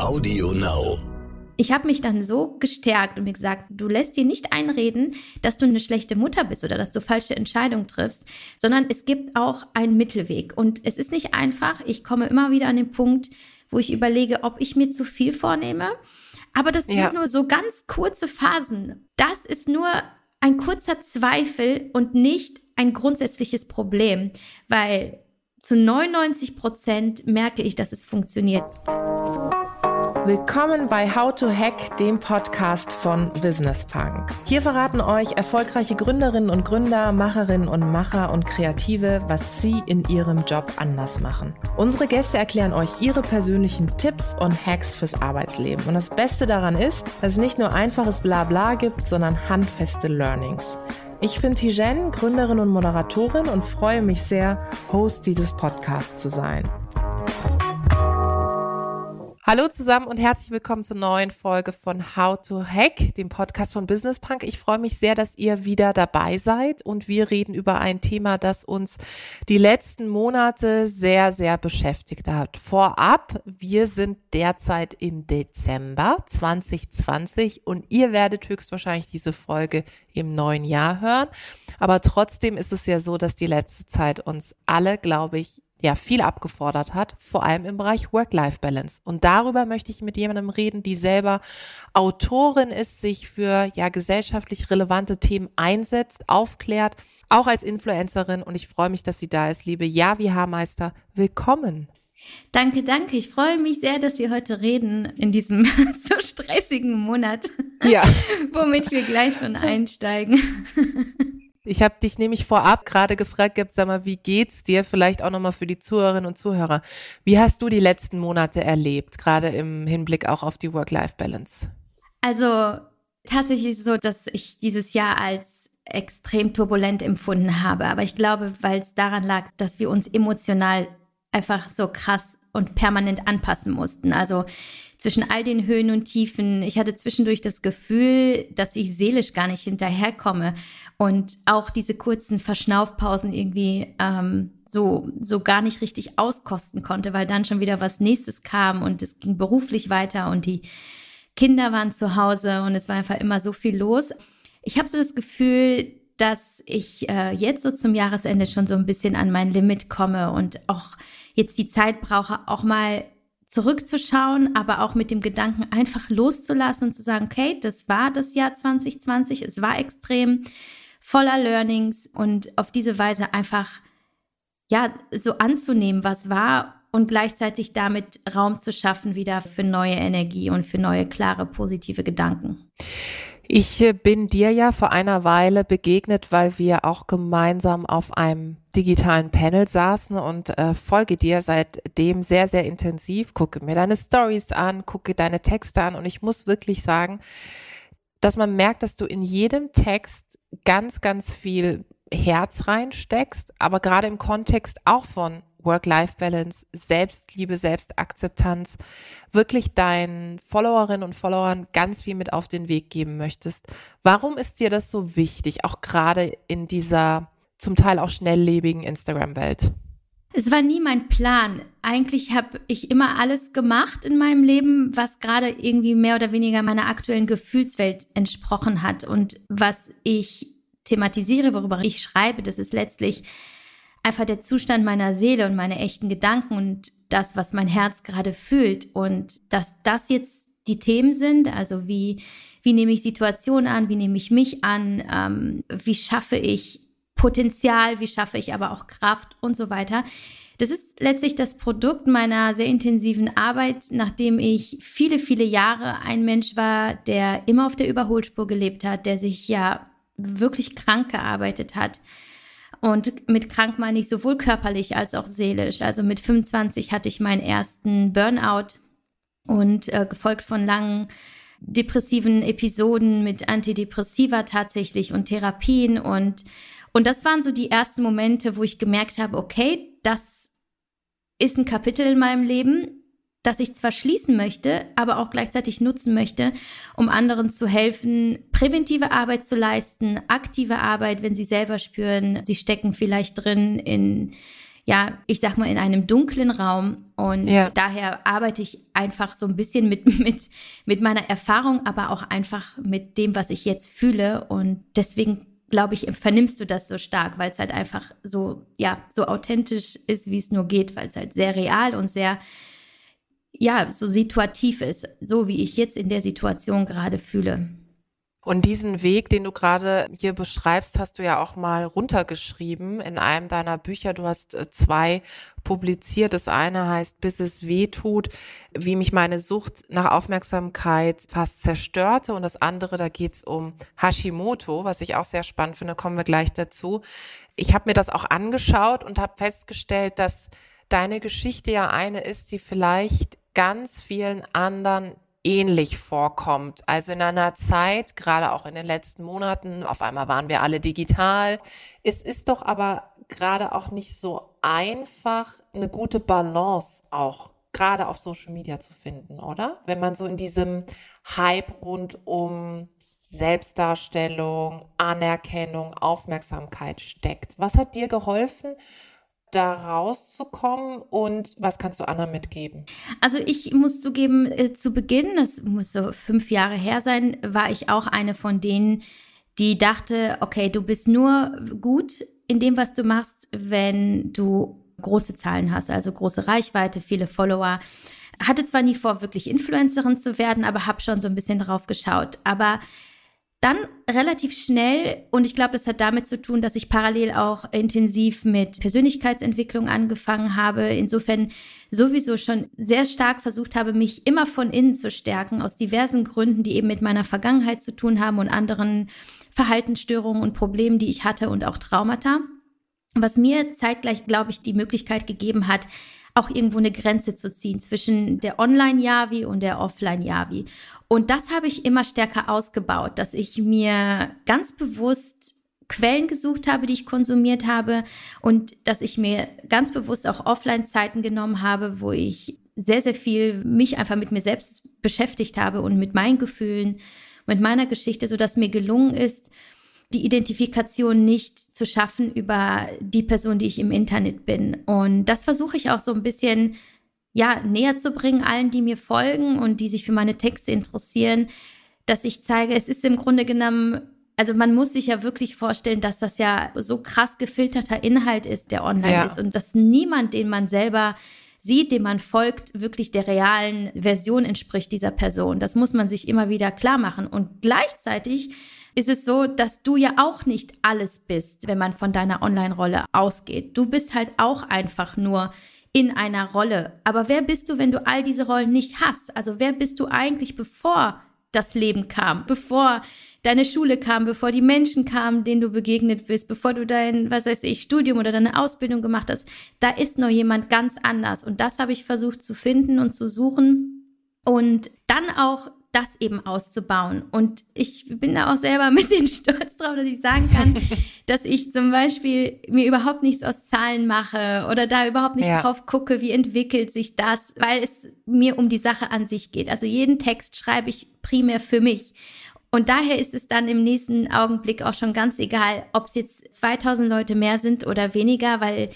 Audio Now. Ich habe mich dann so gestärkt und mir gesagt, du lässt dir nicht einreden, dass du eine schlechte Mutter bist oder dass du falsche Entscheidungen triffst, sondern es gibt auch einen Mittelweg. Und es ist nicht einfach. Ich komme immer wieder an den Punkt, wo ich überlege, ob ich mir zu viel vornehme. Aber das ja. sind nur so ganz kurze Phasen. Das ist nur ein kurzer Zweifel und nicht ein grundsätzliches Problem, weil zu 99 Prozent merke ich, dass es funktioniert. Willkommen bei How to Hack, dem Podcast von Business Punk. Hier verraten euch erfolgreiche Gründerinnen und Gründer, Macherinnen und Macher und Kreative, was sie in ihrem Job anders machen. Unsere Gäste erklären euch ihre persönlichen Tipps und Hacks fürs Arbeitsleben. Und das Beste daran ist, dass es nicht nur einfaches Blabla gibt, sondern handfeste Learnings. Ich bin Tijen, Gründerin und Moderatorin und freue mich sehr, Host dieses Podcasts zu sein. Hallo zusammen und herzlich willkommen zur neuen Folge von How to Hack, dem Podcast von Business Punk. Ich freue mich sehr, dass ihr wieder dabei seid und wir reden über ein Thema, das uns die letzten Monate sehr, sehr beschäftigt hat. Vorab, wir sind derzeit im Dezember 2020 und ihr werdet höchstwahrscheinlich diese Folge im neuen Jahr hören. Aber trotzdem ist es ja so, dass die letzte Zeit uns alle, glaube ich, ja viel abgefordert hat, vor allem im Bereich Work-Life-Balance. Und darüber möchte ich mit jemandem reden, die selber Autorin ist, sich für ja gesellschaftlich relevante Themen einsetzt, aufklärt, auch als Influencerin. Und ich freue mich, dass sie da ist, liebe Javi Haarmeister. Willkommen. Danke, danke. Ich freue mich sehr, dass wir heute reden in diesem so stressigen Monat. Ja. womit wir gleich schon einsteigen. Ich habe dich nämlich vorab gerade gefragt, gehabt, sag mal, wie geht's dir? Vielleicht auch nochmal für die Zuhörerinnen und Zuhörer. Wie hast du die letzten Monate erlebt, gerade im Hinblick auch auf die Work-Life-Balance? Also tatsächlich ist es so, dass ich dieses Jahr als extrem turbulent empfunden habe. Aber ich glaube, weil es daran lag, dass wir uns emotional einfach so krass und permanent anpassen mussten. Also zwischen all den Höhen und Tiefen. Ich hatte zwischendurch das Gefühl, dass ich seelisch gar nicht hinterherkomme und auch diese kurzen Verschnaufpausen irgendwie ähm, so, so gar nicht richtig auskosten konnte, weil dann schon wieder was nächstes kam und es ging beruflich weiter und die Kinder waren zu Hause und es war einfach immer so viel los. Ich habe so das Gefühl, dass ich äh, jetzt so zum Jahresende schon so ein bisschen an mein Limit komme und auch jetzt die Zeit brauche, auch mal zurückzuschauen, aber auch mit dem Gedanken einfach loszulassen und zu sagen, okay, das war das Jahr 2020, es war extrem voller Learnings und auf diese Weise einfach ja so anzunehmen, was war und gleichzeitig damit Raum zu schaffen wieder für neue Energie und für neue klare positive Gedanken. Ich äh, bin dir ja vor einer Weile begegnet, weil wir auch gemeinsam auf einem digitalen Panel saßen und äh, folge dir seitdem sehr, sehr intensiv, gucke mir deine Stories an, gucke deine Texte an und ich muss wirklich sagen, dass man merkt, dass du in jedem Text ganz, ganz viel Herz reinsteckst, aber gerade im Kontext auch von Work-Life-Balance, Selbstliebe, Selbstakzeptanz, wirklich deinen Followerinnen und Followern ganz viel mit auf den Weg geben möchtest. Warum ist dir das so wichtig, auch gerade in dieser zum Teil auch schnelllebigen Instagram-Welt? Es war nie mein Plan. Eigentlich habe ich immer alles gemacht in meinem Leben, was gerade irgendwie mehr oder weniger meiner aktuellen Gefühlswelt entsprochen hat. Und was ich thematisiere, worüber ich schreibe, das ist letztlich einfach der Zustand meiner Seele und meine echten Gedanken und das, was mein Herz gerade fühlt. Und dass das jetzt die Themen sind, also wie, wie nehme ich Situationen an, wie nehme ich mich an, ähm, wie schaffe ich Potenzial, wie schaffe ich aber auch Kraft und so weiter. Das ist letztlich das Produkt meiner sehr intensiven Arbeit, nachdem ich viele, viele Jahre ein Mensch war, der immer auf der Überholspur gelebt hat, der sich ja wirklich krank gearbeitet hat, und mit krank meine ich sowohl körperlich als auch seelisch. Also mit 25 hatte ich meinen ersten Burnout und äh, gefolgt von langen depressiven Episoden mit Antidepressiva tatsächlich und Therapien und und das waren so die ersten Momente, wo ich gemerkt habe, okay, das ist ein Kapitel in meinem Leben das ich zwar schließen möchte, aber auch gleichzeitig nutzen möchte, um anderen zu helfen, präventive Arbeit zu leisten, aktive Arbeit, wenn sie selber spüren, sie stecken vielleicht drin in ja, ich sag mal, in einem dunklen Raum. Und ja. daher arbeite ich einfach so ein bisschen mit, mit, mit meiner Erfahrung, aber auch einfach mit dem, was ich jetzt fühle. Und deswegen glaube ich, vernimmst du das so stark, weil es halt einfach so, ja, so authentisch ist, wie es nur geht, weil es halt sehr real und sehr, ja, so situativ ist, so wie ich jetzt in der Situation gerade fühle. Und diesen Weg, den du gerade hier beschreibst, hast du ja auch mal runtergeschrieben in einem deiner Bücher. Du hast äh, zwei publiziert. Das eine heißt, bis es weh tut, wie mich meine Sucht nach Aufmerksamkeit fast zerstörte. Und das andere, da geht's um Hashimoto, was ich auch sehr spannend finde, kommen wir gleich dazu. Ich habe mir das auch angeschaut und habe festgestellt, dass deine Geschichte ja eine ist, die vielleicht ganz vielen anderen ähnlich vorkommt. Also in einer Zeit, gerade auch in den letzten Monaten, auf einmal waren wir alle digital. Es ist doch aber gerade auch nicht so einfach, eine gute Balance auch gerade auf Social Media zu finden, oder? Wenn man so in diesem Hype rund um Selbstdarstellung, Anerkennung, Aufmerksamkeit steckt. Was hat dir geholfen, da rauszukommen und was kannst du anderen mitgeben? Also ich muss zugeben, äh, zu Beginn, das muss so fünf Jahre her sein, war ich auch eine von denen, die dachte, okay, du bist nur gut in dem, was du machst, wenn du große Zahlen hast, also große Reichweite, viele Follower. Hatte zwar nie vor, wirklich Influencerin zu werden, aber habe schon so ein bisschen drauf geschaut. Aber dann relativ schnell, und ich glaube, das hat damit zu tun, dass ich parallel auch intensiv mit Persönlichkeitsentwicklung angefangen habe. Insofern sowieso schon sehr stark versucht habe, mich immer von innen zu stärken, aus diversen Gründen, die eben mit meiner Vergangenheit zu tun haben und anderen Verhaltensstörungen und Problemen, die ich hatte und auch Traumata. Was mir zeitgleich, glaube ich, die Möglichkeit gegeben hat, auch irgendwo eine Grenze zu ziehen zwischen der Online-Yavi und der Offline-Yavi. Und das habe ich immer stärker ausgebaut, dass ich mir ganz bewusst Quellen gesucht habe, die ich konsumiert habe und dass ich mir ganz bewusst auch Offline-Zeiten genommen habe, wo ich sehr, sehr viel mich einfach mit mir selbst beschäftigt habe und mit meinen Gefühlen, mit meiner Geschichte, so dass mir gelungen ist, die Identifikation nicht zu schaffen über die Person, die ich im Internet bin. Und das versuche ich auch so ein bisschen ja, näher zu bringen, allen, die mir folgen und die sich für meine Texte interessieren, dass ich zeige, es ist im Grunde genommen, also man muss sich ja wirklich vorstellen, dass das ja so krass gefilterter Inhalt ist, der online ja. ist und dass niemand, den man selber sieht, dem man folgt, wirklich der realen Version entspricht dieser Person. Das muss man sich immer wieder klar machen. Und gleichzeitig ist es so, dass du ja auch nicht alles bist, wenn man von deiner Online-Rolle ausgeht. Du bist halt auch einfach nur in einer Rolle. Aber wer bist du, wenn du all diese Rollen nicht hast? Also wer bist du eigentlich, bevor das Leben kam, bevor deine Schule kam, bevor die Menschen kamen, denen du begegnet bist, bevor du dein, was weiß ich, Studium oder deine Ausbildung gemacht hast, da ist noch jemand ganz anders. Und das habe ich versucht zu finden und zu suchen. Und dann auch das eben auszubauen. Und ich bin da auch selber ein bisschen stolz drauf, dass ich sagen kann, dass ich zum Beispiel mir überhaupt nichts aus Zahlen mache oder da überhaupt nicht ja. drauf gucke, wie entwickelt sich das, weil es mir um die Sache an sich geht. Also jeden Text schreibe ich primär für mich. Und daher ist es dann im nächsten Augenblick auch schon ganz egal, ob es jetzt 2000 Leute mehr sind oder weniger, weil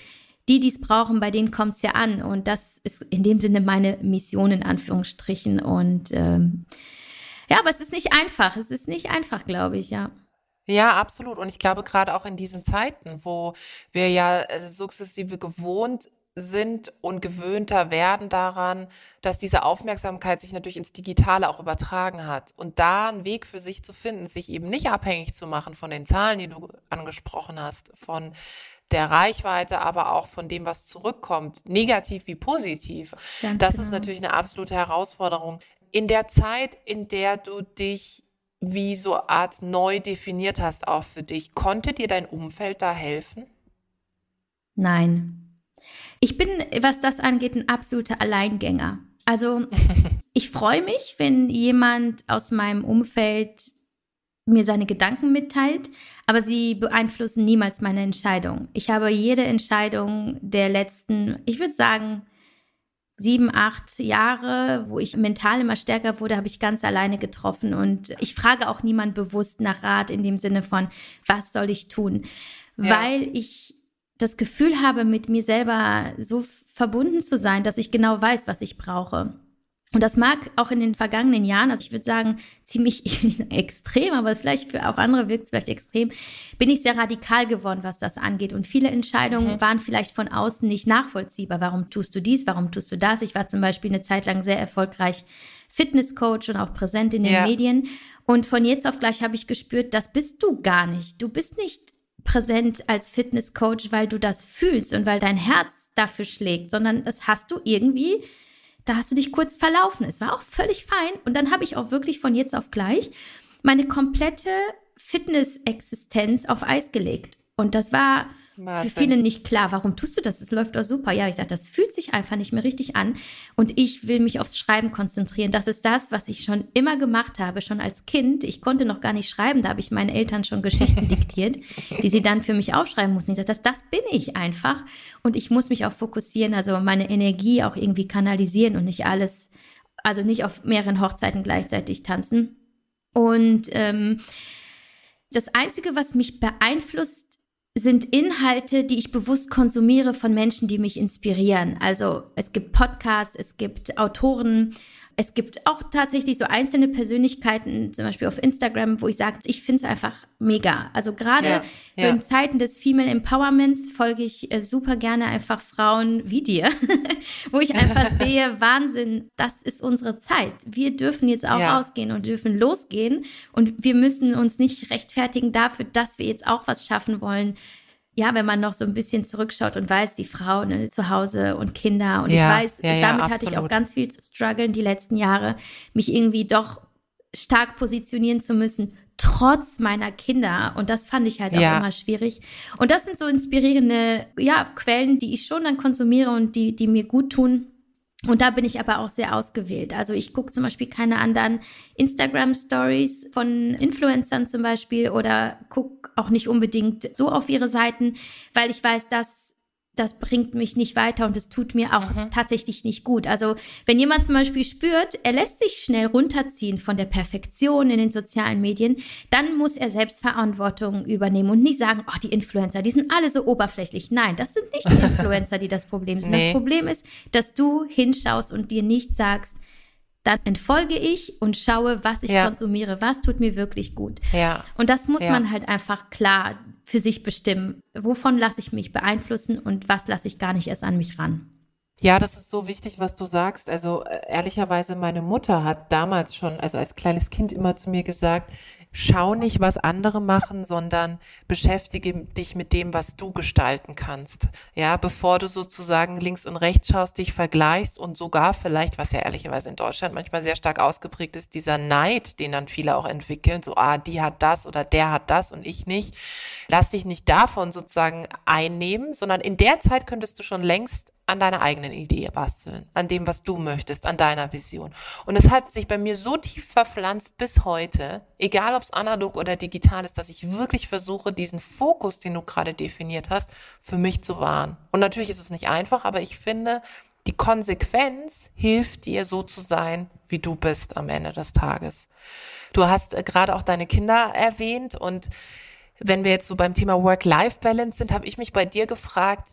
die, die es brauchen, bei denen kommt es ja an. Und das ist in dem Sinne meine Mission in Anführungsstrichen. Und ähm, ja, aber es ist nicht einfach. Es ist nicht einfach, glaube ich, ja. Ja, absolut. Und ich glaube, gerade auch in diesen Zeiten, wo wir ja äh, sukzessive gewohnt sind und gewöhnter werden daran, dass diese Aufmerksamkeit sich natürlich ins Digitale auch übertragen hat. Und da einen Weg für sich zu finden, sich eben nicht abhängig zu machen von den Zahlen, die du angesprochen hast, von der Reichweite, aber auch von dem, was zurückkommt, negativ wie positiv. Ganz das genau. ist natürlich eine absolute Herausforderung. In der Zeit, in der du dich wie so Art neu definiert hast, auch für dich, konnte dir dein Umfeld da helfen? Nein. Ich bin, was das angeht, ein absoluter Alleingänger. Also ich freue mich, wenn jemand aus meinem Umfeld mir seine Gedanken mitteilt, aber sie beeinflussen niemals meine Entscheidung. Ich habe jede Entscheidung der letzten, ich würde sagen, sieben, acht Jahre, wo ich mental immer stärker wurde, habe ich ganz alleine getroffen. Und ich frage auch niemand bewusst nach Rat in dem Sinne von, was soll ich tun? Ja. Weil ich das Gefühl habe, mit mir selber so verbunden zu sein, dass ich genau weiß, was ich brauche. Und das mag auch in den vergangenen Jahren, also ich würde sagen, ziemlich, ich will nicht sagen extrem, aber vielleicht für auf andere wirkt es vielleicht extrem, bin ich sehr radikal geworden, was das angeht. Und viele Entscheidungen mhm. waren vielleicht von außen nicht nachvollziehbar. Warum tust du dies? Warum tust du das? Ich war zum Beispiel eine Zeit lang sehr erfolgreich Fitnesscoach und auch präsent in den ja. Medien. Und von jetzt auf gleich habe ich gespürt, das bist du gar nicht. Du bist nicht präsent als Fitnesscoach, weil du das fühlst und weil dein Herz dafür schlägt, sondern das hast du irgendwie da hast du dich kurz verlaufen. Es war auch völlig fein. Und dann habe ich auch wirklich von jetzt auf gleich meine komplette Fitness-Existenz auf Eis gelegt. Und das war Wahnsinn. für viele nicht klar. Warum tust du das? Es läuft doch super. Ja, ich sage, das fühlt sich einfach nicht mehr richtig an. Und ich will mich aufs Schreiben konzentrieren. Das ist das, was ich schon immer gemacht habe, schon als Kind. Ich konnte noch gar nicht schreiben. Da habe ich meinen Eltern schon Geschichten diktiert, die sie dann für mich aufschreiben mussten. Ich sage, das, das bin ich einfach. Und ich muss mich auch fokussieren, also meine Energie auch irgendwie kanalisieren und nicht alles, also nicht auf mehreren Hochzeiten gleichzeitig tanzen. Und ähm, das Einzige, was mich beeinflusst, sind Inhalte, die ich bewusst konsumiere von Menschen, die mich inspirieren. Also es gibt Podcasts, es gibt Autoren, es gibt auch tatsächlich so einzelne Persönlichkeiten, zum Beispiel auf Instagram, wo ich sage, ich finde es einfach mega. Also gerade ja, so ja. in Zeiten des Female Empowerments folge ich äh, super gerne einfach Frauen wie dir, wo ich einfach sehe, Wahnsinn, das ist unsere Zeit. Wir dürfen jetzt auch ja. ausgehen und dürfen losgehen und wir müssen uns nicht rechtfertigen dafür, dass wir jetzt auch was schaffen wollen ja, wenn man noch so ein bisschen zurückschaut und weiß, die Frau ne, zu Hause und Kinder und ja, ich weiß, ja, damit ja, hatte ich auch ganz viel zu strugglen die letzten Jahre, mich irgendwie doch stark positionieren zu müssen, trotz meiner Kinder. Und das fand ich halt auch immer schwierig. Und das sind so inspirierende, ja, Quellen, die ich schon dann konsumiere und die, die mir gut tun. Und da bin ich aber auch sehr ausgewählt. Also ich gucke zum Beispiel keine anderen Instagram-Stories von Influencern zum Beispiel oder gucke auch nicht unbedingt so auf ihre Seiten, weil ich weiß, dass das bringt mich nicht weiter und es tut mir auch mhm. tatsächlich nicht gut. Also wenn jemand zum Beispiel spürt, er lässt sich schnell runterziehen von der Perfektion in den sozialen Medien, dann muss er selbst Verantwortung übernehmen und nicht sagen, oh, die Influencer, die sind alle so oberflächlich. Nein, das sind nicht die Influencer, die das Problem sind. Nee. Das Problem ist, dass du hinschaust und dir nicht sagst, dann entfolge ich und schaue, was ich ja. konsumiere, was tut mir wirklich gut. Ja. Und das muss ja. man halt einfach klar für sich bestimmen. Wovon lasse ich mich beeinflussen und was lasse ich gar nicht erst an mich ran? Ja, das ist so wichtig, was du sagst. Also äh, ehrlicherweise, meine Mutter hat damals schon, also als kleines Kind immer zu mir gesagt, schau nicht, was andere machen, sondern beschäftige dich mit dem, was du gestalten kannst. Ja, bevor du sozusagen links und rechts schaust, dich vergleichst und sogar vielleicht, was ja ehrlicherweise in Deutschland manchmal sehr stark ausgeprägt ist, dieser Neid, den dann viele auch entwickeln, so, ah, die hat das oder der hat das und ich nicht. Lass dich nicht davon sozusagen einnehmen, sondern in der Zeit könntest du schon längst an deiner eigenen Idee basteln, an dem, was du möchtest, an deiner Vision. Und es hat sich bei mir so tief verpflanzt bis heute, egal ob es analog oder digital ist, dass ich wirklich versuche, diesen Fokus, den du gerade definiert hast, für mich zu wahren. Und natürlich ist es nicht einfach, aber ich finde, die Konsequenz hilft dir so zu sein, wie du bist am Ende des Tages. Du hast äh, gerade auch deine Kinder erwähnt und wenn wir jetzt so beim Thema Work-Life-Balance sind, habe ich mich bei dir gefragt,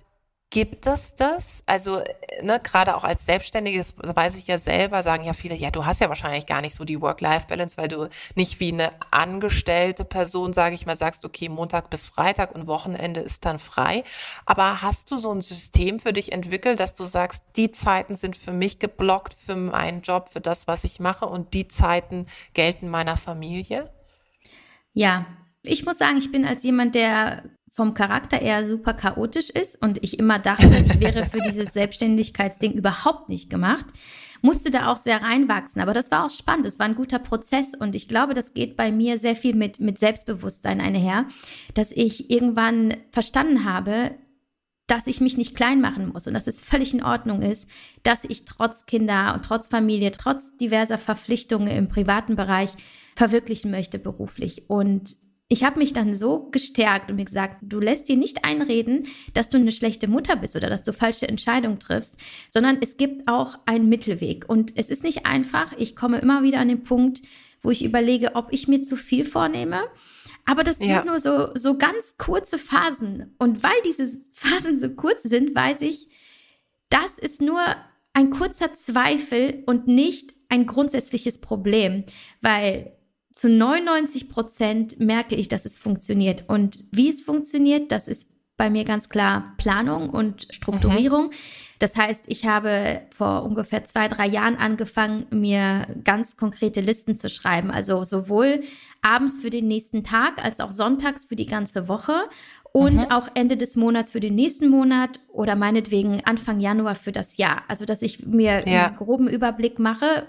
Gibt es das? Also, ne, gerade auch als Selbstständiges, weiß ich ja selber, sagen ja viele, ja, du hast ja wahrscheinlich gar nicht so die Work-Life-Balance, weil du nicht wie eine angestellte Person, sage ich mal, sagst, okay, Montag bis Freitag und Wochenende ist dann frei. Aber hast du so ein System für dich entwickelt, dass du sagst, die Zeiten sind für mich geblockt, für meinen Job, für das, was ich mache und die Zeiten gelten meiner Familie? Ja, ich muss sagen, ich bin als jemand, der vom Charakter eher super chaotisch ist und ich immer dachte, ich wäre für dieses Selbstständigkeitsding überhaupt nicht gemacht, musste da auch sehr reinwachsen. Aber das war auch spannend. Es war ein guter Prozess und ich glaube, das geht bei mir sehr viel mit, mit Selbstbewusstsein einher, dass ich irgendwann verstanden habe, dass ich mich nicht klein machen muss und dass es völlig in Ordnung ist, dass ich trotz Kinder und trotz Familie, trotz diverser Verpflichtungen im privaten Bereich verwirklichen möchte beruflich. Und ich habe mich dann so gestärkt und mir gesagt, du lässt dir nicht einreden, dass du eine schlechte Mutter bist oder dass du falsche Entscheidungen triffst, sondern es gibt auch einen Mittelweg. Und es ist nicht einfach. Ich komme immer wieder an den Punkt, wo ich überlege, ob ich mir zu viel vornehme. Aber das ja. sind nur so, so ganz kurze Phasen. Und weil diese Phasen so kurz sind, weiß ich, das ist nur ein kurzer Zweifel und nicht ein grundsätzliches Problem, weil zu 99 Prozent merke ich, dass es funktioniert. Und wie es funktioniert, das ist bei mir ganz klar Planung und Strukturierung. Mhm. Das heißt, ich habe vor ungefähr zwei, drei Jahren angefangen, mir ganz konkrete Listen zu schreiben. Also sowohl abends für den nächsten Tag als auch sonntags für die ganze Woche und mhm. auch Ende des Monats für den nächsten Monat oder meinetwegen Anfang Januar für das Jahr. Also, dass ich mir ja. einen groben Überblick mache.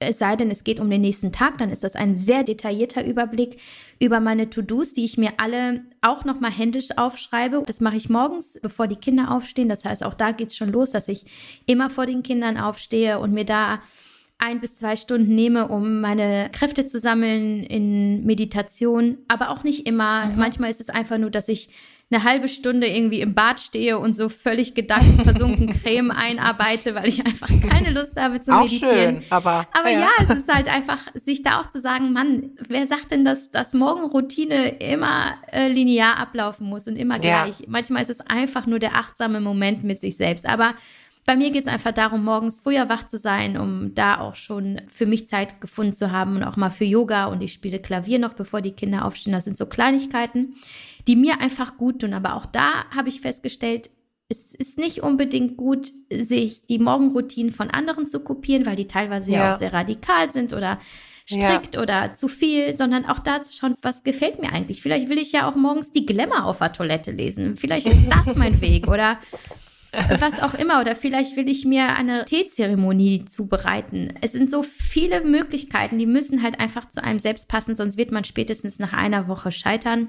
Es sei denn, es geht um den nächsten Tag, dann ist das ein sehr detaillierter Überblick über meine To-Dos, die ich mir alle auch nochmal händisch aufschreibe. Das mache ich morgens, bevor die Kinder aufstehen. Das heißt, auch da geht es schon los, dass ich immer vor den Kindern aufstehe und mir da ein bis zwei Stunden nehme, um meine Kräfte zu sammeln in Meditation, aber auch nicht immer. Mhm. Manchmal ist es einfach nur, dass ich eine halbe Stunde irgendwie im Bad stehe und so völlig gedankenversunken Creme einarbeite, weil ich einfach keine Lust habe zu auch meditieren. Schön, aber aber ja. ja, es ist halt einfach, sich da auch zu sagen, Mann, wer sagt denn, dass, dass Morgenroutine immer äh, linear ablaufen muss und immer gleich? Ja. Manchmal ist es einfach nur der achtsame Moment mit sich selbst. Aber bei mir geht es einfach darum, morgens früher wach zu sein, um da auch schon für mich Zeit gefunden zu haben und auch mal für Yoga. Und ich spiele Klavier noch, bevor die Kinder aufstehen. Das sind so Kleinigkeiten, die mir einfach gut tun. Aber auch da habe ich festgestellt, es ist nicht unbedingt gut, sich die Morgenroutinen von anderen zu kopieren, weil die teilweise ja, ja auch sehr radikal sind oder strikt ja. oder zu viel, sondern auch da zu schauen, was gefällt mir eigentlich. Vielleicht will ich ja auch morgens die Glamour auf der Toilette lesen. Vielleicht ist das mein Weg oder was auch immer. Oder vielleicht will ich mir eine Teezeremonie zubereiten. Es sind so viele Möglichkeiten, die müssen halt einfach zu einem selbst passen, sonst wird man spätestens nach einer Woche scheitern.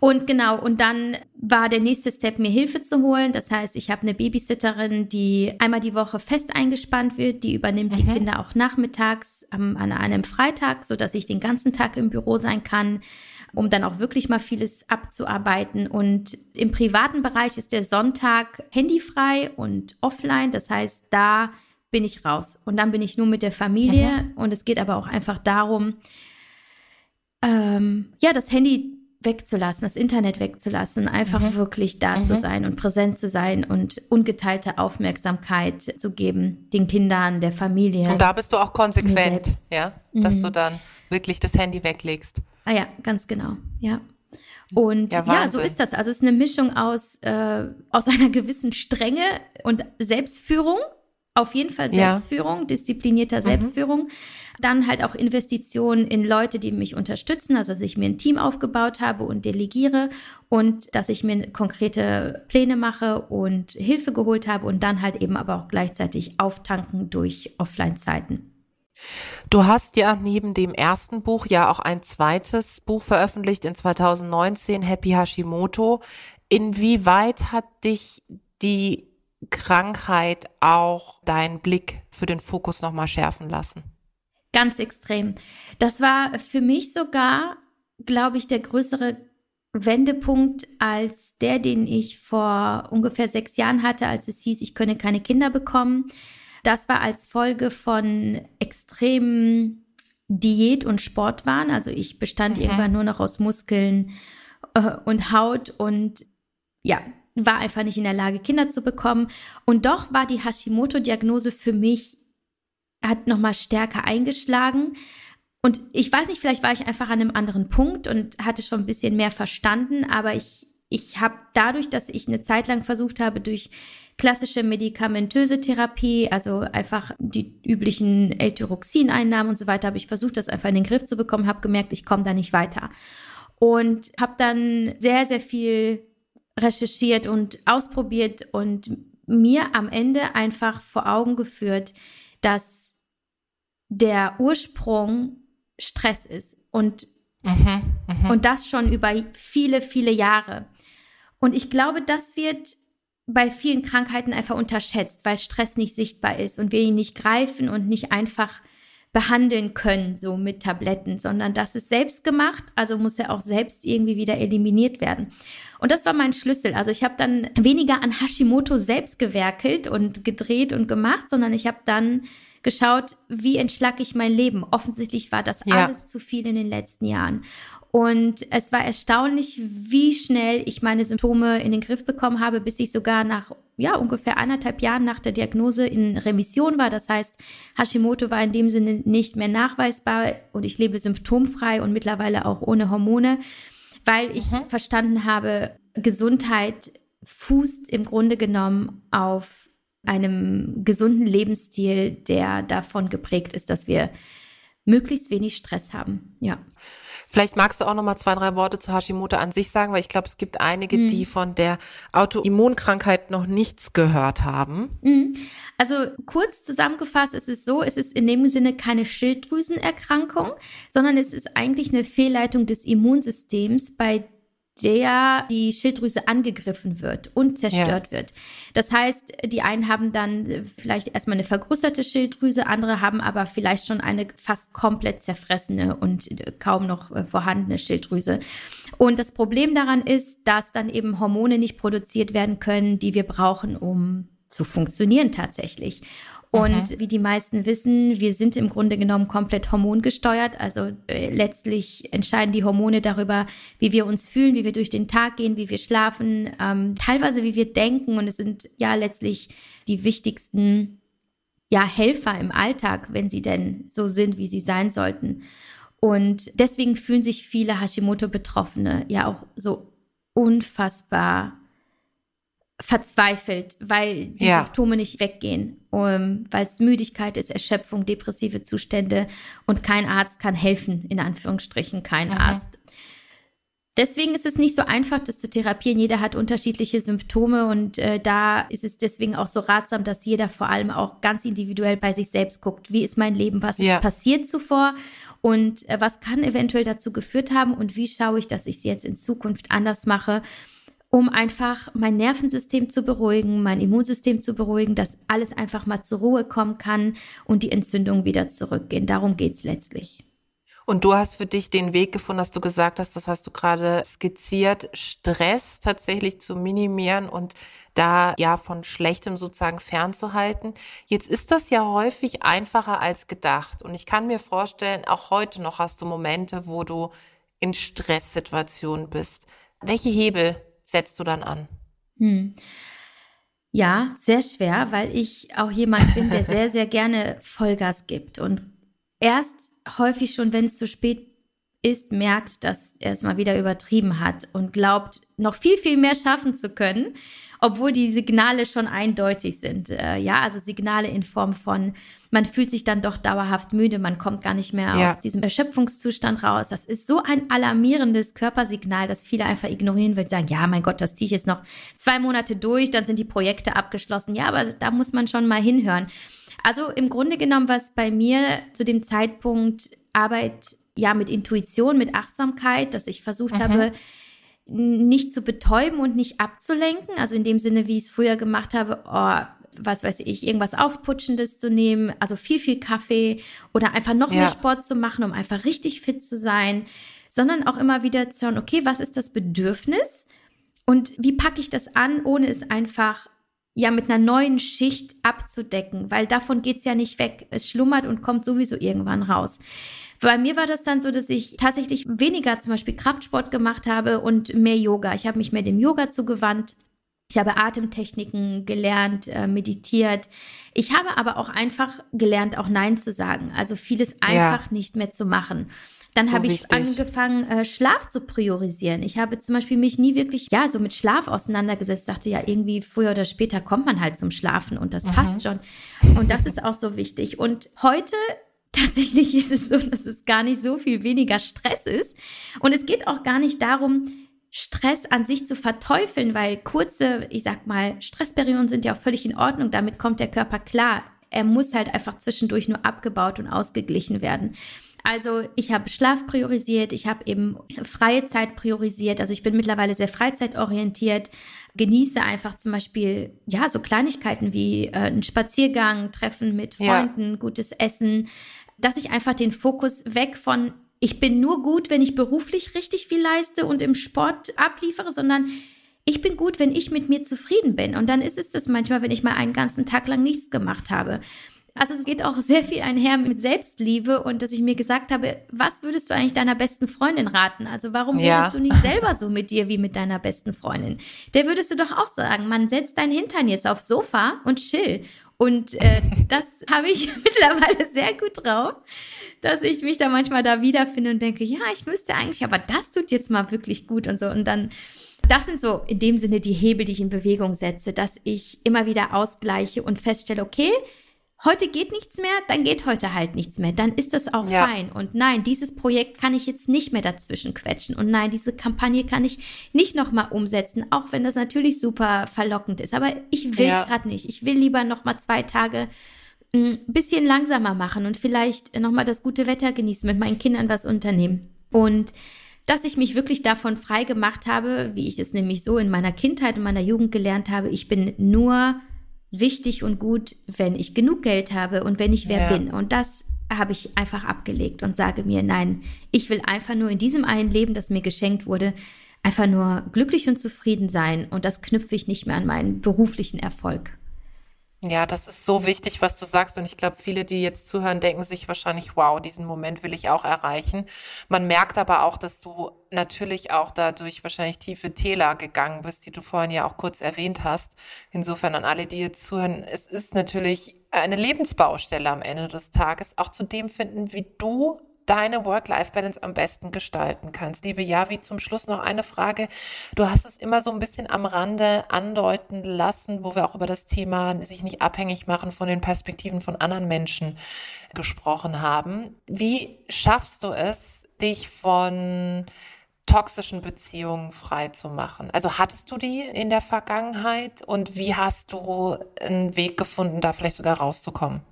Und genau, und dann war der nächste Step, mir Hilfe zu holen. Das heißt, ich habe eine Babysitterin, die einmal die Woche fest eingespannt wird, die übernimmt mhm. die Kinder auch nachmittags am, an einem Freitag, sodass ich den ganzen Tag im Büro sein kann um dann auch wirklich mal vieles abzuarbeiten. Und im privaten Bereich ist der Sonntag handyfrei und offline. Das heißt, da bin ich raus. Und dann bin ich nur mit der Familie. Mhm. Und es geht aber auch einfach darum, ähm, ja, das Handy wegzulassen, das Internet wegzulassen, einfach mhm. wirklich da mhm. zu sein und präsent zu sein und ungeteilte Aufmerksamkeit zu geben, den Kindern, der Familie. Und da bist du auch konsequent, ja, dass mhm. du dann wirklich das Handy weglegst. Ah ja, ganz genau, ja. Und ja, ja, so ist das. Also es ist eine Mischung aus, äh, aus einer gewissen Strenge und Selbstführung. Auf jeden Fall Selbstführung, ja. disziplinierter mhm. Selbstführung. Dann halt auch Investitionen in Leute, die mich unterstützen, also dass ich mir ein Team aufgebaut habe und delegiere und dass ich mir konkrete Pläne mache und Hilfe geholt habe und dann halt eben aber auch gleichzeitig auftanken durch Offline-Zeiten. Du hast ja neben dem ersten Buch ja auch ein zweites Buch veröffentlicht in 2019, Happy Hashimoto. Inwieweit hat dich die Krankheit auch deinen Blick für den Fokus nochmal schärfen lassen? Ganz extrem. Das war für mich sogar, glaube ich, der größere Wendepunkt als der, den ich vor ungefähr sechs Jahren hatte, als es hieß, ich könne keine Kinder bekommen. Das war als Folge von extremen Diät- und Sportwahn. Also ich bestand mhm. irgendwann nur noch aus Muskeln äh, und Haut und ja, war einfach nicht in der Lage, Kinder zu bekommen. Und doch war die Hashimoto-Diagnose für mich, hat nochmal stärker eingeschlagen. Und ich weiß nicht, vielleicht war ich einfach an einem anderen Punkt und hatte schon ein bisschen mehr verstanden, aber ich, ich habe dadurch, dass ich eine Zeit lang versucht habe, durch klassische medikamentöse Therapie, also einfach die üblichen L-Tyroxin-Einnahmen und so weiter, habe ich versucht, das einfach in den Griff zu bekommen, habe gemerkt, ich komme da nicht weiter. Und habe dann sehr, sehr viel recherchiert und ausprobiert und mir am Ende einfach vor Augen geführt, dass der Ursprung Stress ist und, mhm, mh. und das schon über viele, viele Jahre. Und ich glaube, das wird bei vielen Krankheiten einfach unterschätzt, weil Stress nicht sichtbar ist und wir ihn nicht greifen und nicht einfach behandeln können, so mit Tabletten, sondern das ist selbst gemacht, also muss er auch selbst irgendwie wieder eliminiert werden. Und das war mein Schlüssel. Also ich habe dann weniger an Hashimoto selbst gewerkelt und gedreht und gemacht, sondern ich habe dann geschaut, wie entschlacke ich mein Leben. Offensichtlich war das ja. alles zu viel in den letzten Jahren. Und es war erstaunlich, wie schnell ich meine Symptome in den Griff bekommen habe, bis ich sogar nach ja, ungefähr anderthalb Jahren nach der Diagnose in Remission war. Das heißt, Hashimoto war in dem Sinne nicht mehr nachweisbar und ich lebe symptomfrei und mittlerweile auch ohne Hormone, weil ich mhm. verstanden habe, Gesundheit fußt im Grunde genommen auf einem gesunden Lebensstil, der davon geprägt ist, dass wir möglichst wenig Stress haben. Ja. Vielleicht magst du auch noch mal zwei, drei Worte zu Hashimoto an sich sagen, weil ich glaube, es gibt einige, mhm. die von der Autoimmunkrankheit noch nichts gehört haben. Mhm. Also kurz zusammengefasst ist es so, es ist in dem Sinne keine Schilddrüsenerkrankung, sondern es ist eigentlich eine Fehlleitung des Immunsystems, bei der die Schilddrüse angegriffen wird und zerstört ja. wird. Das heißt, die einen haben dann vielleicht erstmal eine vergrößerte Schilddrüse, andere haben aber vielleicht schon eine fast komplett zerfressene und kaum noch äh, vorhandene Schilddrüse. Und das Problem daran ist, dass dann eben Hormone nicht produziert werden können, die wir brauchen, um zu funktionieren tatsächlich. Und mhm. wie die meisten wissen, wir sind im Grunde genommen komplett hormongesteuert. Also äh, letztlich entscheiden die Hormone darüber, wie wir uns fühlen, wie wir durch den Tag gehen, wie wir schlafen, ähm, teilweise wie wir denken. Und es sind ja letztlich die wichtigsten ja, Helfer im Alltag, wenn sie denn so sind, wie sie sein sollten. Und deswegen fühlen sich viele Hashimoto-Betroffene ja auch so unfassbar verzweifelt, weil die ja. Symptome nicht weggehen, um, weil es Müdigkeit ist, Erschöpfung, depressive Zustände und kein Arzt kann helfen, in Anführungsstrichen kein mhm. Arzt. Deswegen ist es nicht so einfach, das zu therapieren. Jeder hat unterschiedliche Symptome und äh, da ist es deswegen auch so ratsam, dass jeder vor allem auch ganz individuell bei sich selbst guckt. Wie ist mein Leben? Was ja. ist passiert zuvor? Und äh, was kann eventuell dazu geführt haben? Und wie schaue ich, dass ich es jetzt in Zukunft anders mache? Um einfach mein Nervensystem zu beruhigen, mein Immunsystem zu beruhigen, dass alles einfach mal zur Ruhe kommen kann und die Entzündungen wieder zurückgehen. Darum geht's letztlich. Und du hast für dich den Weg gefunden, dass du gesagt hast, das hast du gerade skizziert, Stress tatsächlich zu minimieren und da ja von Schlechtem sozusagen fernzuhalten. Jetzt ist das ja häufig einfacher als gedacht. Und ich kann mir vorstellen, auch heute noch hast du Momente, wo du in Stresssituationen bist. Welche Hebel setzt du dann an? Hm. Ja, sehr schwer, weil ich auch jemand bin, der sehr, sehr gerne Vollgas gibt und erst häufig schon, wenn es zu spät ist, merkt, dass er es mal wieder übertrieben hat und glaubt, noch viel, viel mehr schaffen zu können, obwohl die Signale schon eindeutig sind. Äh, ja, also Signale in Form von, man fühlt sich dann doch dauerhaft müde, man kommt gar nicht mehr ja. aus diesem Erschöpfungszustand raus. Das ist so ein alarmierendes Körpersignal, dass viele einfach ignorieren, weil sie sagen, ja, mein Gott, das ziehe ich jetzt noch zwei Monate durch, dann sind die Projekte abgeschlossen. Ja, aber da muss man schon mal hinhören. Also im Grunde genommen war es bei mir zu dem Zeitpunkt Arbeit ja mit Intuition, mit Achtsamkeit, dass ich versucht mhm. habe, nicht zu betäuben und nicht abzulenken. Also in dem Sinne, wie ich es früher gemacht habe, oh, was weiß ich, irgendwas Aufputschendes zu nehmen, also viel, viel Kaffee oder einfach noch ja. mehr Sport zu machen, um einfach richtig fit zu sein, sondern auch immer wieder zu schauen, okay, was ist das Bedürfnis und wie packe ich das an, ohne es einfach ja mit einer neuen Schicht abzudecken, weil davon geht's ja nicht weg. Es schlummert und kommt sowieso irgendwann raus. Bei mir war das dann so, dass ich tatsächlich weniger zum Beispiel Kraftsport gemacht habe und mehr Yoga. Ich habe mich mehr dem Yoga zugewandt. Ich habe Atemtechniken gelernt, äh, meditiert. Ich habe aber auch einfach gelernt, auch Nein zu sagen. Also vieles einfach ja. nicht mehr zu machen. Dann so habe ich angefangen, äh, Schlaf zu priorisieren. Ich habe zum Beispiel mich nie wirklich, ja, so mit Schlaf auseinandergesetzt. Dachte ja, irgendwie früher oder später kommt man halt zum Schlafen und das mhm. passt schon. Und das ist auch so wichtig. Und heute tatsächlich ist es so, dass es gar nicht so viel weniger Stress ist. Und es geht auch gar nicht darum, Stress an sich zu verteufeln, weil kurze, ich sag mal, Stressperioden sind ja auch völlig in Ordnung. Damit kommt der Körper klar. Er muss halt einfach zwischendurch nur abgebaut und ausgeglichen werden. Also ich habe Schlaf priorisiert, ich habe eben freie Zeit priorisiert. Also ich bin mittlerweile sehr freizeitorientiert, genieße einfach zum Beispiel ja so Kleinigkeiten wie äh, einen Spaziergang, Treffen mit Freunden, ja. gutes Essen, dass ich einfach den Fokus weg von ich bin nur gut, wenn ich beruflich richtig viel leiste und im Sport abliefere, sondern ich bin gut, wenn ich mit mir zufrieden bin. Und dann ist es das manchmal, wenn ich mal einen ganzen Tag lang nichts gemacht habe. Also es geht auch sehr viel einher mit Selbstliebe und dass ich mir gesagt habe, was würdest du eigentlich deiner besten Freundin raten? Also warum redest ja. du nicht selber so mit dir wie mit deiner besten Freundin? Der würdest du doch auch sagen, man setzt dein Hintern jetzt aufs Sofa und chill. Und äh, das habe ich mittlerweile sehr gut drauf, dass ich mich da manchmal da wiederfinde und denke, ja, ich müsste eigentlich, aber das tut jetzt mal wirklich gut und so. Und dann, das sind so in dem Sinne die Hebel, die ich in Bewegung setze, dass ich immer wieder ausgleiche und feststelle, okay, heute geht nichts mehr, dann geht heute halt nichts mehr. Dann ist das auch ja. fein. Und nein, dieses Projekt kann ich jetzt nicht mehr dazwischen quetschen. Und nein, diese Kampagne kann ich nicht nochmal umsetzen, auch wenn das natürlich super verlockend ist. Aber ich will es ja. gerade nicht. Ich will lieber nochmal zwei Tage ein hm, bisschen langsamer machen und vielleicht nochmal das gute Wetter genießen, mit meinen Kindern was unternehmen. Und dass ich mich wirklich davon frei gemacht habe, wie ich es nämlich so in meiner Kindheit und meiner Jugend gelernt habe, ich bin nur wichtig und gut, wenn ich genug Geld habe und wenn ich wer ja. bin. Und das habe ich einfach abgelegt und sage mir, nein, ich will einfach nur in diesem einen Leben, das mir geschenkt wurde, einfach nur glücklich und zufrieden sein. Und das knüpfe ich nicht mehr an meinen beruflichen Erfolg. Ja, das ist so wichtig, was du sagst. Und ich glaube, viele, die jetzt zuhören, denken sich wahrscheinlich, wow, diesen Moment will ich auch erreichen. Man merkt aber auch, dass du natürlich auch dadurch wahrscheinlich tiefe Täler gegangen bist, die du vorhin ja auch kurz erwähnt hast. Insofern an alle, die jetzt zuhören, es ist natürlich eine Lebensbaustelle am Ende des Tages, auch zu dem finden, wie du deine Work-Life-Balance am besten gestalten kannst. Liebe Javi, zum Schluss noch eine Frage. Du hast es immer so ein bisschen am Rande andeuten lassen, wo wir auch über das Thema sich nicht abhängig machen von den Perspektiven von anderen Menschen gesprochen haben. Wie schaffst du es, dich von toxischen Beziehungen frei zu machen? Also hattest du die in der Vergangenheit und wie hast du einen Weg gefunden, da vielleicht sogar rauszukommen?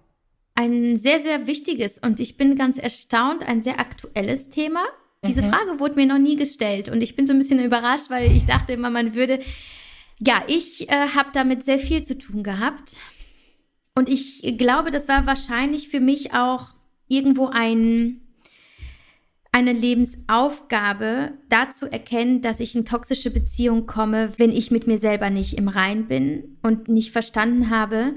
Ein sehr, sehr wichtiges und ich bin ganz erstaunt, ein sehr aktuelles Thema. Diese mhm. Frage wurde mir noch nie gestellt und ich bin so ein bisschen überrascht, weil ich dachte immer, man würde, ja, ich äh, habe damit sehr viel zu tun gehabt und ich glaube, das war wahrscheinlich für mich auch irgendwo ein, eine Lebensaufgabe, da zu erkennen, dass ich in toxische Beziehungen komme, wenn ich mit mir selber nicht im Rein bin und nicht verstanden habe,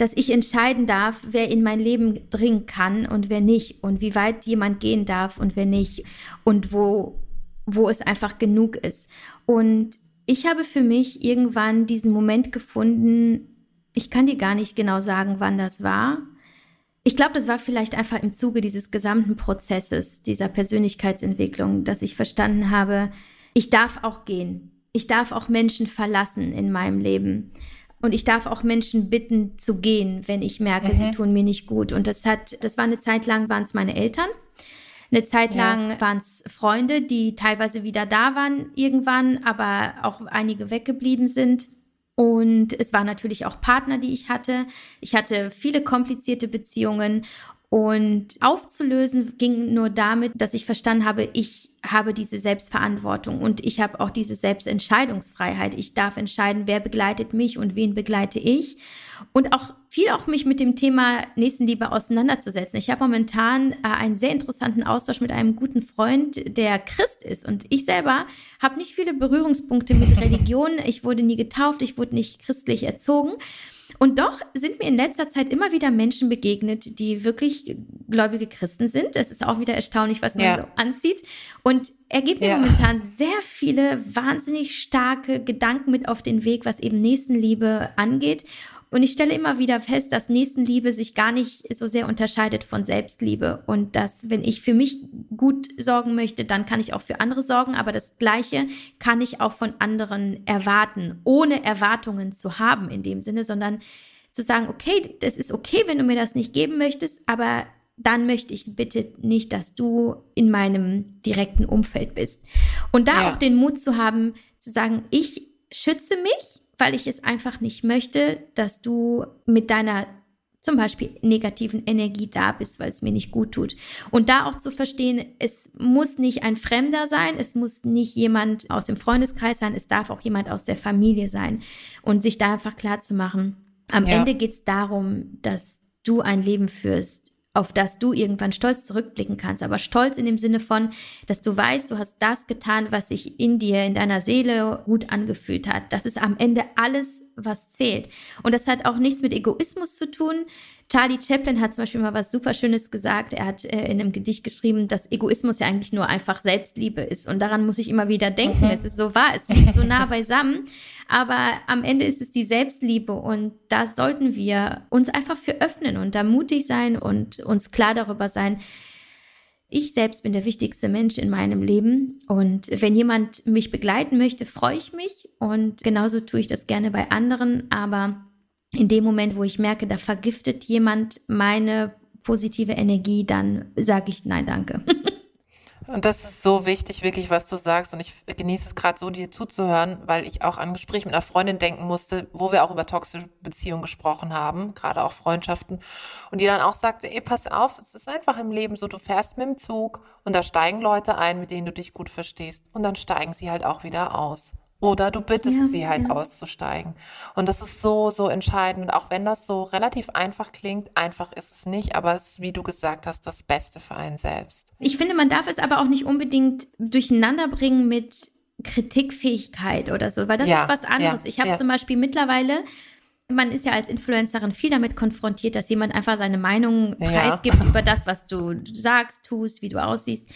dass ich entscheiden darf, wer in mein Leben dringen kann und wer nicht und wie weit jemand gehen darf und wer nicht und wo, wo es einfach genug ist. Und ich habe für mich irgendwann diesen Moment gefunden, ich kann dir gar nicht genau sagen, wann das war. Ich glaube, das war vielleicht einfach im Zuge dieses gesamten Prozesses, dieser Persönlichkeitsentwicklung, dass ich verstanden habe, ich darf auch gehen. Ich darf auch Menschen verlassen in meinem Leben. Und ich darf auch Menschen bitten zu gehen, wenn ich merke, mhm. sie tun mir nicht gut. Und das hat, das war eine Zeit lang, waren es meine Eltern. Eine Zeit lang ja. waren es Freunde, die teilweise wieder da waren irgendwann, aber auch einige weggeblieben sind. Und es waren natürlich auch Partner, die ich hatte. Ich hatte viele komplizierte Beziehungen und aufzulösen ging nur damit, dass ich verstanden habe, ich habe diese Selbstverantwortung und ich habe auch diese Selbstentscheidungsfreiheit. Ich darf entscheiden, wer begleitet mich und wen begleite ich. Und auch viel auch mich mit dem Thema Nächstenliebe auseinanderzusetzen. Ich habe momentan äh, einen sehr interessanten Austausch mit einem guten Freund, der Christ ist. Und ich selber habe nicht viele Berührungspunkte mit Religion. Ich wurde nie getauft, ich wurde nicht christlich erzogen. Und doch sind mir in letzter Zeit immer wieder Menschen begegnet, die wirklich gläubige Christen sind. Es ist auch wieder erstaunlich, was man ja. so anzieht. Und er gibt mir ja. momentan sehr viele wahnsinnig starke Gedanken mit auf den Weg, was eben Nächstenliebe angeht. Und ich stelle immer wieder fest, dass Nächstenliebe sich gar nicht so sehr unterscheidet von Selbstliebe. Und dass, wenn ich für mich gut sorgen möchte, dann kann ich auch für andere sorgen. Aber das Gleiche kann ich auch von anderen erwarten, ohne Erwartungen zu haben in dem Sinne, sondern zu sagen, okay, das ist okay, wenn du mir das nicht geben möchtest, aber dann möchte ich bitte nicht, dass du in meinem direkten Umfeld bist. Und da ja. auch den Mut zu haben, zu sagen, ich schütze mich weil ich es einfach nicht möchte, dass du mit deiner zum Beispiel negativen Energie da bist, weil es mir nicht gut tut. Und da auch zu verstehen, es muss nicht ein Fremder sein, es muss nicht jemand aus dem Freundeskreis sein, es darf auch jemand aus der Familie sein. Und sich da einfach klar zu machen, am ja. Ende geht es darum, dass du ein Leben führst, auf das du irgendwann stolz zurückblicken kannst. Aber stolz in dem Sinne von, dass du weißt, du hast das getan, was sich in dir, in deiner Seele gut angefühlt hat. Das ist am Ende alles, was zählt. Und das hat auch nichts mit Egoismus zu tun. Charlie Chaplin hat zum Beispiel mal was super Schönes gesagt. Er hat äh, in einem Gedicht geschrieben, dass Egoismus ja eigentlich nur einfach Selbstliebe ist. Und daran muss ich immer wieder denken. Mhm. Es ist so wahr, es liegt so nah beisammen. Aber am Ende ist es die Selbstliebe und da sollten wir uns einfach für öffnen und da mutig sein und uns klar darüber sein, ich selbst bin der wichtigste Mensch in meinem Leben und wenn jemand mich begleiten möchte, freue ich mich und genauso tue ich das gerne bei anderen, aber in dem Moment, wo ich merke, da vergiftet jemand meine positive Energie, dann sage ich nein, danke. Und das ist so wichtig, wirklich, was du sagst. Und ich genieße es gerade so, dir zuzuhören, weil ich auch an Gespräche mit einer Freundin denken musste, wo wir auch über toxische Beziehungen gesprochen haben, gerade auch Freundschaften. Und die dann auch sagte, ey, pass auf, es ist einfach im Leben so, du fährst mit dem Zug und da steigen Leute ein, mit denen du dich gut verstehst. Und dann steigen sie halt auch wieder aus. Oder du bittest ja, sie halt ja. auszusteigen. Und das ist so, so entscheidend. Und auch wenn das so relativ einfach klingt, einfach ist es nicht, aber es ist, wie du gesagt hast, das Beste für einen selbst. Ich finde, man darf es aber auch nicht unbedingt durcheinander bringen mit Kritikfähigkeit oder so, weil das ja, ist was anderes. ich habe zum Beispiel mittlerweile man ist ja als Influencerin viel damit konfrontiert, dass jemand einfach seine Meinung preisgibt über das, was du sagst, tust, wie du aussiehst.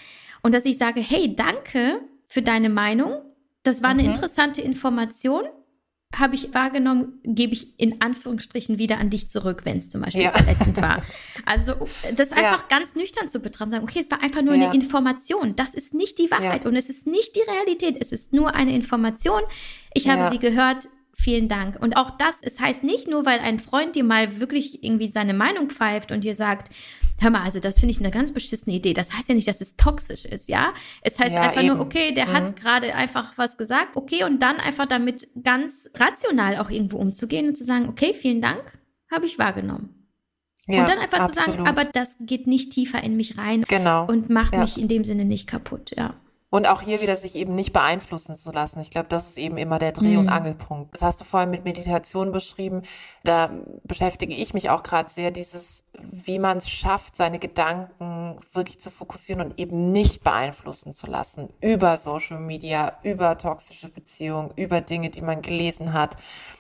Und dass ich sage, hey, danke für deine Meinung das war eine mhm. interessante Information. Habe ich wahrgenommen, gebe ich in Anführungsstrichen wieder an dich zurück, wenn es zum Beispiel ja. verletzend war. Also das einfach ja. ganz nüchtern zu betrachten, sagen, okay, es war einfach nur ja. eine Information. Das ist nicht die Wahrheit und es ist nicht die Realität. Es ist nur eine Information. Ich habe sie gehört. Vielen Dank. Und auch das, es heißt nicht nur, weil ein Freund dir mal wirklich irgendwie seine Meinung pfeift und dir sagt, hör mal, also das finde ich eine ganz beschissene Idee. Das heißt ja nicht, dass es toxisch ist, ja? Es heißt ja, einfach eben. nur, okay, der mhm. hat gerade einfach was gesagt, okay, und dann einfach damit ganz rational auch irgendwo umzugehen und zu sagen, okay, vielen Dank, habe ich wahrgenommen. Ja, und dann einfach absolut. zu sagen, aber das geht nicht tiefer in mich rein genau. und macht ja. mich in dem Sinne nicht kaputt, ja. Und auch hier wieder sich eben nicht beeinflussen zu lassen. Ich glaube, das ist eben immer der Dreh- und mhm. Angelpunkt. Das hast du vorhin mit Meditation beschrieben. Da beschäftige ich mich auch gerade sehr, dieses, wie man es schafft, seine Gedanken wirklich zu fokussieren und eben nicht beeinflussen zu lassen über Social Media, über toxische Beziehungen, über Dinge, die man gelesen hat.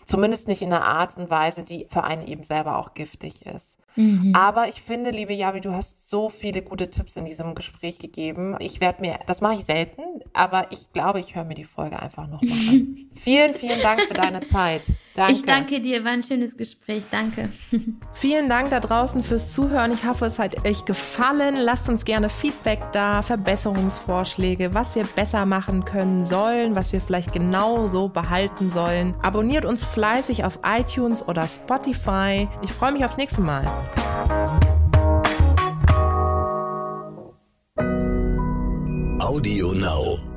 Zumindest nicht in einer Art und Weise, die für einen eben selber auch giftig ist. Mhm. Aber ich finde, liebe Javi, du hast so viele gute Tipps in diesem Gespräch gegeben. Ich werde mir, das mache ich selten, aber ich glaube, ich höre mir die Folge einfach nochmal an. vielen, vielen Dank für deine Zeit. Danke. Ich danke dir, war ein schönes Gespräch. Danke. vielen Dank da draußen fürs Zuhören. Ich hoffe, es hat euch gefallen. Lasst uns gerne Feedback da, Verbesserungsvorschläge, was wir besser machen können sollen, was wir vielleicht genau so behalten sollen. Abonniert uns fleißig auf iTunes oder Spotify. Ich freue mich aufs nächste Mal. Audio Now.